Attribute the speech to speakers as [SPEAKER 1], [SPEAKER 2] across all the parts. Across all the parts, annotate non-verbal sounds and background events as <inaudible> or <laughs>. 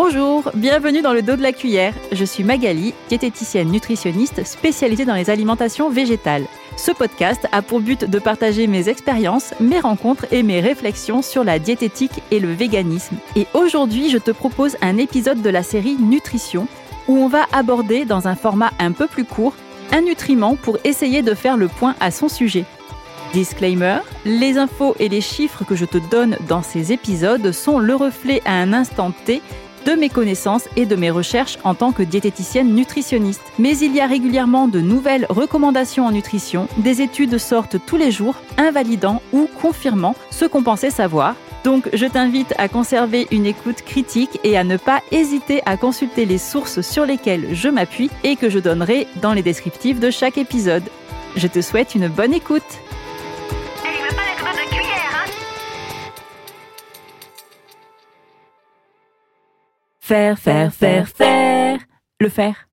[SPEAKER 1] Bonjour, bienvenue dans le dos de la cuillère. Je suis Magali, diététicienne nutritionniste spécialisée dans les alimentations végétales. Ce podcast a pour but de partager mes expériences, mes rencontres et mes réflexions sur la diététique et le véganisme. Et aujourd'hui, je te propose un épisode de la série Nutrition où on va aborder dans un format un peu plus court un nutriment pour essayer de faire le point à son sujet. Disclaimer, les infos et les chiffres que je te donne dans ces épisodes sont le reflet à un instant T de mes connaissances et de mes recherches en tant que diététicienne nutritionniste. Mais il y a régulièrement de nouvelles recommandations en nutrition, des études sortent tous les jours, invalidant ou confirmant ce qu'on pensait savoir. Donc je t'invite à conserver une écoute critique et à ne pas hésiter à consulter les sources sur lesquelles je m'appuie et que je donnerai dans les descriptifs de chaque épisode. Je te souhaite une bonne écoute. Faire, faire, faire, faire. Le faire.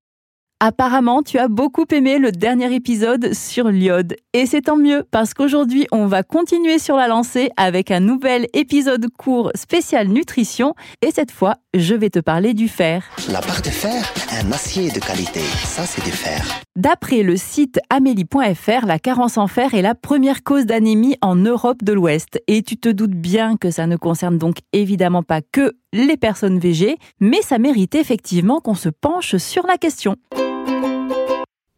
[SPEAKER 1] Apparemment, tu as beaucoup aimé le dernier épisode sur l'iode. Et c'est tant mieux parce qu'aujourd'hui, on va continuer sur la lancée avec un nouvel épisode court spécial nutrition. Et cette fois, je vais te parler du fer.
[SPEAKER 2] La barre de fer, un acier de qualité. Ça, c'est du fer.
[SPEAKER 1] D'après le site amélie.fr, la carence en fer est la première cause d'anémie en Europe de l'Ouest. Et tu te doutes bien que ça ne concerne donc évidemment pas que les personnes végées, mais ça mérite effectivement qu'on se penche sur la question.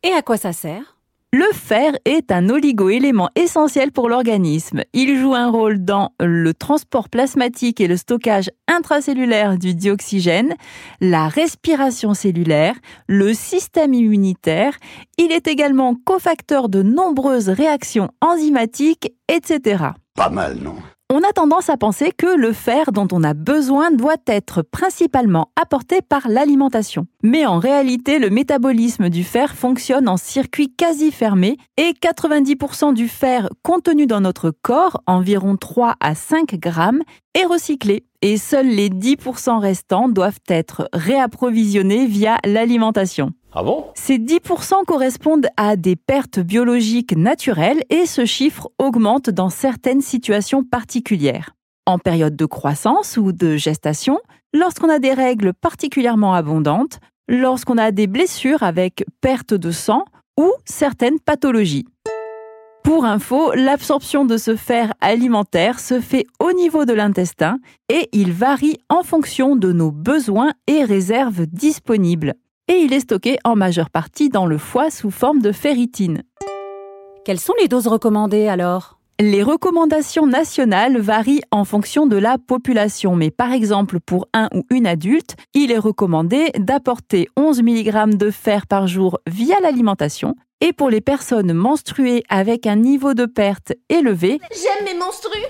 [SPEAKER 3] Et à quoi ça sert?
[SPEAKER 1] Le fer est un oligo-élément essentiel pour l'organisme. Il joue un rôle dans le transport plasmatique et le stockage intracellulaire du dioxygène, la respiration cellulaire, le système immunitaire. Il est également cofacteur de nombreuses réactions enzymatiques, etc.
[SPEAKER 2] Pas mal, non?
[SPEAKER 1] On a tendance à penser que le fer dont on a besoin doit être principalement apporté par l'alimentation. Mais en réalité, le métabolisme du fer fonctionne en circuit quasi fermé et 90% du fer contenu dans notre corps, environ 3 à 5 grammes, est recyclé et seuls les 10% restants doivent être réapprovisionnés via l'alimentation.
[SPEAKER 2] Ah bon?
[SPEAKER 1] Ces 10% correspondent à des pertes biologiques naturelles et ce chiffre augmente dans certaines situations particulières. En période de croissance ou de gestation, lorsqu'on a des règles particulièrement abondantes, lorsqu'on a des blessures avec perte de sang ou certaines pathologies. Pour info, l'absorption de ce fer alimentaire se fait au niveau de l'intestin et il varie en fonction de nos besoins et réserves disponibles et il est stocké en majeure partie dans le foie sous forme de ferritine.
[SPEAKER 3] Quelles sont les doses recommandées alors?
[SPEAKER 1] Les recommandations nationales varient en fonction de la population, mais par exemple pour un ou une adulte, il est recommandé d'apporter 11 mg de fer par jour via l'alimentation, et pour les personnes menstruées avec un niveau de perte élevé,
[SPEAKER 4] j'aime mes menstrues.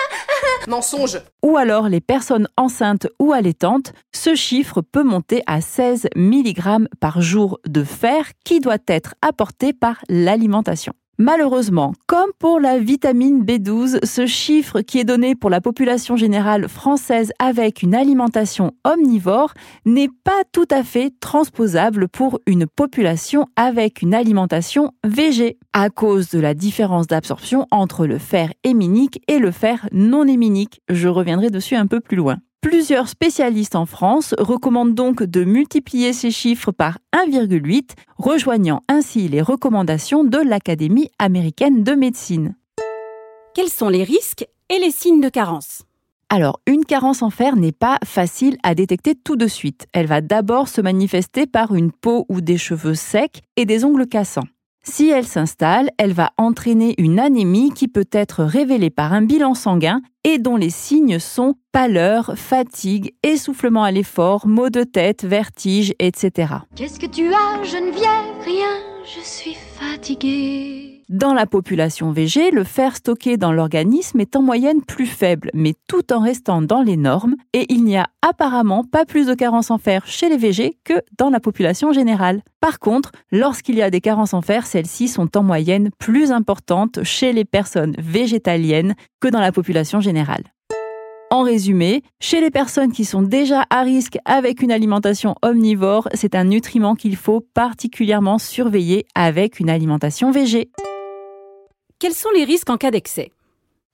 [SPEAKER 4] <laughs> Mensonge.
[SPEAKER 1] Ou alors les personnes enceintes ou allaitantes, ce chiffre peut monter à 16 mg par jour de fer qui doit être apporté par l'alimentation. Malheureusement, comme pour la vitamine B12, ce chiffre qui est donné pour la population générale française avec une alimentation omnivore n'est pas tout à fait transposable pour une population avec une alimentation végé, à cause de la différence d'absorption entre le fer héminique et le fer non héminique. Je reviendrai dessus un peu plus loin. Plusieurs spécialistes en France recommandent donc de multiplier ces chiffres par 1,8, rejoignant ainsi les recommandations de l'Académie américaine de médecine.
[SPEAKER 3] Quels sont les risques et les signes de carence?
[SPEAKER 1] Alors, une carence en fer n'est pas facile à détecter tout de suite. Elle va d'abord se manifester par une peau ou des cheveux secs et des ongles cassants. Si elle s'installe, elle va entraîner une anémie qui peut être révélée par un bilan sanguin et dont les signes sont pâleur, fatigue, essoufflement à l'effort, maux de tête, vertige, etc.
[SPEAKER 4] Qu'est-ce que tu as, Geneviève? Rien, je suis fatiguée.
[SPEAKER 1] Dans la population végé, le fer stocké dans l'organisme est en moyenne plus faible, mais tout en restant dans les normes, et il n'y a apparemment pas plus de carences en fer chez les végés que dans la population générale. Par contre, lorsqu'il y a des carences en fer, celles-ci sont en moyenne plus importantes chez les personnes végétaliennes que dans la population générale. En résumé, chez les personnes qui sont déjà à risque avec une alimentation omnivore, c'est un nutriment qu'il faut particulièrement surveiller avec une alimentation végé.
[SPEAKER 3] Quels sont les risques en cas d'excès?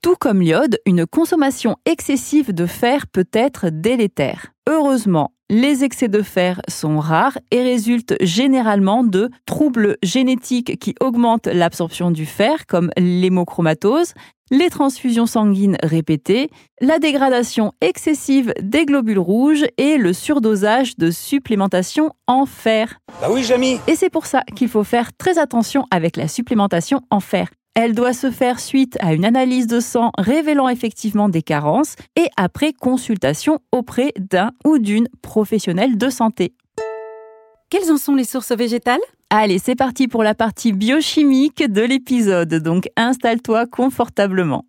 [SPEAKER 1] Tout comme l'iode, une consommation excessive de fer peut être délétère. Heureusement, Les excès de fer sont rares et résultent généralement de troubles génétiques qui augmentent l'absorption du fer, comme l'hémochromatose, les transfusions sanguines répétées, la dégradation excessive des globules rouges et le surdosage de supplémentation en fer.
[SPEAKER 5] Bah oui, Jamy
[SPEAKER 1] Et c'est pour ça qu'il faut faire très attention avec la supplémentation en fer. Elle doit se faire suite à une analyse de sang révélant effectivement des carences et après consultation auprès d'un ou d'une professionnelle de santé.
[SPEAKER 3] Quelles en sont les sources végétales?
[SPEAKER 1] Allez, c'est parti pour la partie biochimique de l'épisode, donc installe-toi confortablement.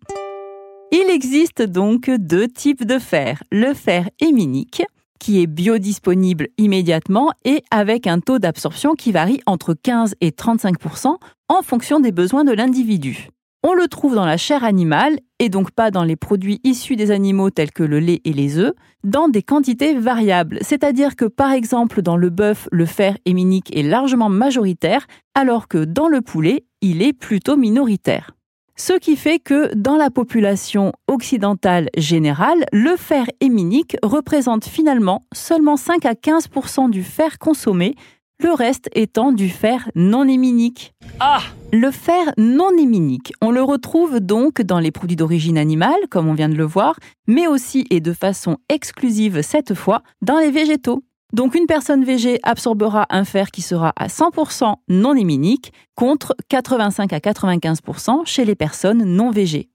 [SPEAKER 1] Il existe donc deux types de fer, le fer héminique, qui est biodisponible immédiatement et avec un taux d'absorption qui varie entre 15 et 35% en fonction des besoins de l'individu. On le trouve dans la chair animale, et donc pas dans les produits issus des animaux tels que le lait et les œufs, dans des quantités variables. C'est-à-dire que par exemple dans le bœuf, le fer héminique est largement majoritaire, alors que dans le poulet, il est plutôt minoritaire. Ce qui fait que dans la population occidentale générale, le fer héminique représente finalement seulement 5 à 15% du fer consommé, le reste étant du fer non héminique.
[SPEAKER 5] Ah
[SPEAKER 1] Le fer non héminique, on le retrouve donc dans les produits d'origine animale, comme on vient de le voir, mais aussi et de façon exclusive cette fois dans les végétaux. Donc une personne végé absorbera un fer qui sera à 100% non héminique contre 85 à 95% chez les personnes non végées.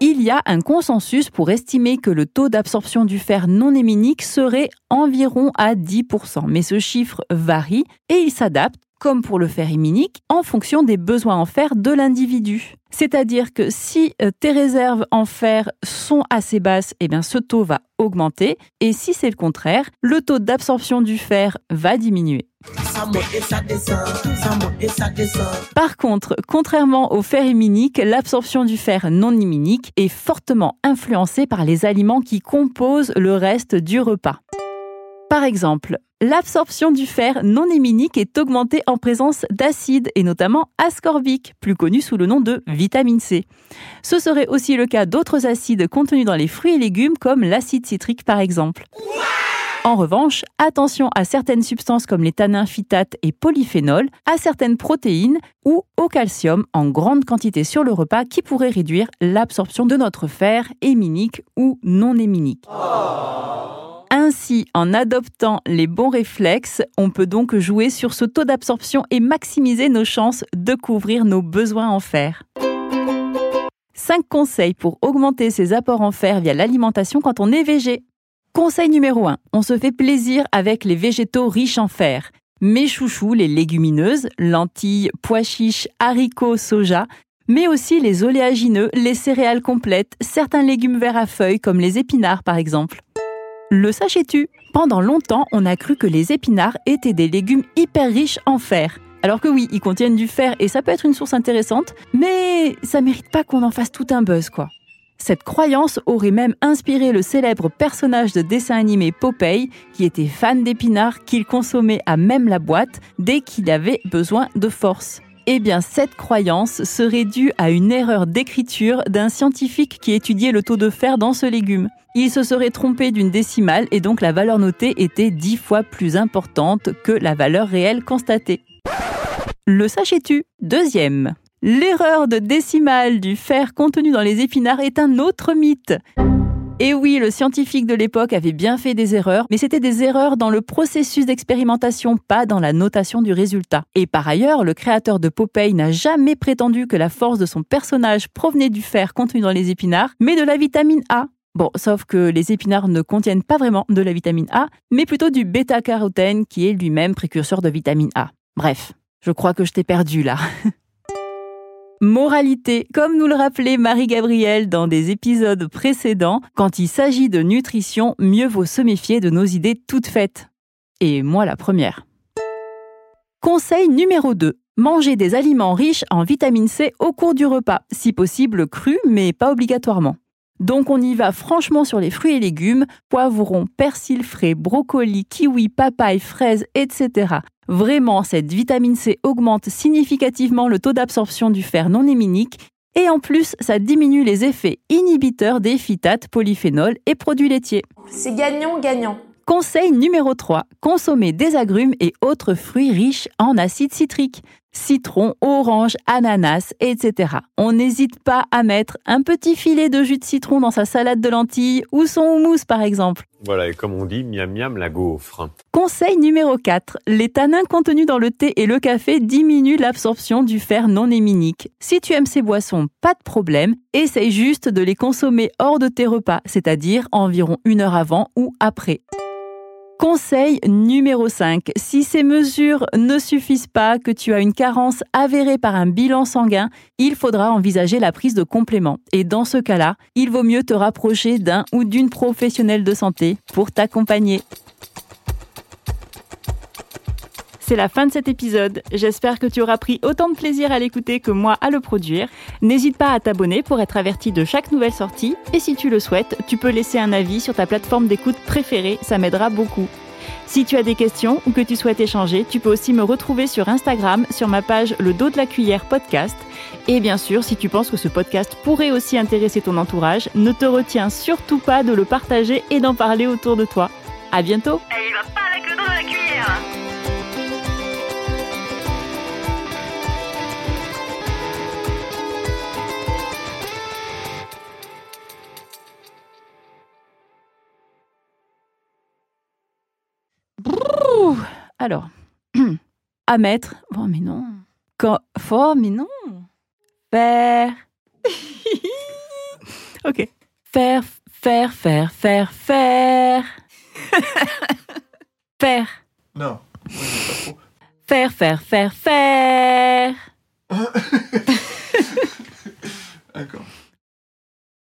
[SPEAKER 1] Il y a un consensus pour estimer que le taux d'absorption du fer non héminique serait environ à 10%, mais ce chiffre varie et il s'adapte comme pour le fer héminique, en fonction des besoins en fer de l'individu. C'est-à-dire que si euh, tes réserves en fer sont assez basses, eh bien ce taux va augmenter, et si c'est le contraire, le taux d'absorption du fer va diminuer. Par contre, contrairement au fer héminique, l'absorption du fer non héminique est fortement influencée par les aliments qui composent le reste du repas. Par exemple, l'absorption du fer non héminique est augmentée en présence d'acides et notamment ascorbique, plus connu sous le nom de vitamine C. Ce serait aussi le cas d'autres acides contenus dans les fruits et légumes comme l'acide citrique par exemple. En revanche, attention à certaines substances comme les tanins, phytates et polyphénols, à certaines protéines ou au calcium en grande quantité sur le repas qui pourraient réduire l'absorption de notre fer héminique ou non héminique. Ainsi, en adoptant les bons réflexes, on peut donc jouer sur ce taux d'absorption et maximiser nos chances de couvrir nos besoins en fer. 5 conseils pour augmenter ses apports en fer via l'alimentation quand on est végé. Conseil numéro 1. On se fait plaisir avec les végétaux riches en fer. Mes chouchous, les légumineuses, lentilles, pois chiches, haricots, soja, mais aussi les oléagineux, les céréales complètes, certains légumes verts à feuilles comme les épinards par exemple. Le sachais-tu? Pendant longtemps, on a cru que les épinards étaient des légumes hyper riches en fer. Alors que oui, ils contiennent du fer et ça peut être une source intéressante, mais ça mérite pas qu'on en fasse tout un buzz quoi. Cette croyance aurait même inspiré le célèbre personnage de dessin animé Popeye, qui était fan d'épinards qu'il consommait à même la boîte dès qu'il avait besoin de force. Eh bien, cette croyance serait due à une erreur d'écriture d'un scientifique qui étudiait le taux de fer dans ce légume. Il se serait trompé d'une décimale et donc la valeur notée était dix fois plus importante que la valeur réelle constatée. Le sachais-tu? Deuxième. L'erreur de décimale du fer contenu dans les épinards est un autre mythe. Et oui, le scientifique de l'époque avait bien fait des erreurs, mais c'était des erreurs dans le processus d'expérimentation, pas dans la notation du résultat. Et par ailleurs, le créateur de Popeye n'a jamais prétendu que la force de son personnage provenait du fer contenu dans les épinards, mais de la vitamine A. Bon, sauf que les épinards ne contiennent pas vraiment de la vitamine A, mais plutôt du bêta-carotène qui est lui-même précurseur de vitamine A. Bref, je crois que je t'ai perdu là. <laughs> Moralité, comme nous le rappelait Marie-Gabrielle dans des épisodes précédents, quand il s'agit de nutrition, mieux vaut se méfier de nos idées toutes faites. Et moi la première. Conseil numéro 2. Manger des aliments riches en vitamine C au cours du repas, si possible cru, mais pas obligatoirement. Donc on y va franchement sur les fruits et légumes, poivrons, persil frais, brocolis, kiwi, papaye, fraises, etc. Vraiment, cette vitamine C augmente significativement le taux d'absorption du fer non héminique et en plus, ça diminue les effets inhibiteurs des phytates, polyphénols et produits laitiers.
[SPEAKER 6] C'est gagnant-gagnant.
[SPEAKER 1] Conseil numéro 3. Consommer des agrumes et autres fruits riches en acide citrique. Citron, orange, ananas, etc. On n'hésite pas à mettre un petit filet de jus de citron dans sa salade de lentilles ou son houmous par exemple.
[SPEAKER 5] Voilà, et comme on dit, miam miam la gaufre.
[SPEAKER 1] Conseil numéro 4. Les tanins contenus dans le thé et le café diminuent l'absorption du fer non héminique. Si tu aimes ces boissons, pas de problème, essaye juste de les consommer hors de tes repas, c'est-à-dire environ une heure avant ou après. Conseil numéro 5. Si ces mesures ne suffisent pas, que tu as une carence avérée par un bilan sanguin, il faudra envisager la prise de compléments. Et dans ce cas-là, il vaut mieux te rapprocher d'un ou d'une professionnelle de santé pour t'accompagner. C'est la fin de cet épisode. J'espère que tu auras pris autant de plaisir à l'écouter que moi à le produire. N'hésite pas à t'abonner pour être averti de chaque nouvelle sortie. Et si tu le souhaites, tu peux laisser un avis sur ta plateforme d'écoute préférée, ça m'aidera beaucoup. Si tu as des questions ou que tu souhaites échanger, tu peux aussi me retrouver sur Instagram sur ma page Le dos de la cuillère podcast. Et bien sûr, si tu penses que ce podcast pourrait aussi intéresser ton entourage, ne te retiens surtout pas de le partager et d'en parler autour de toi. À bientôt! Alors, <clears throat> à mettre. Oh, mais non. Quand... Oh, mais non. Faire. <laughs> ok. Faire, faire, faire, faire, faire. <laughs> faire.
[SPEAKER 7] Non. Oui, mais pas trop.
[SPEAKER 1] Faire, faire, faire, faire. <laughs>
[SPEAKER 7] D'accord.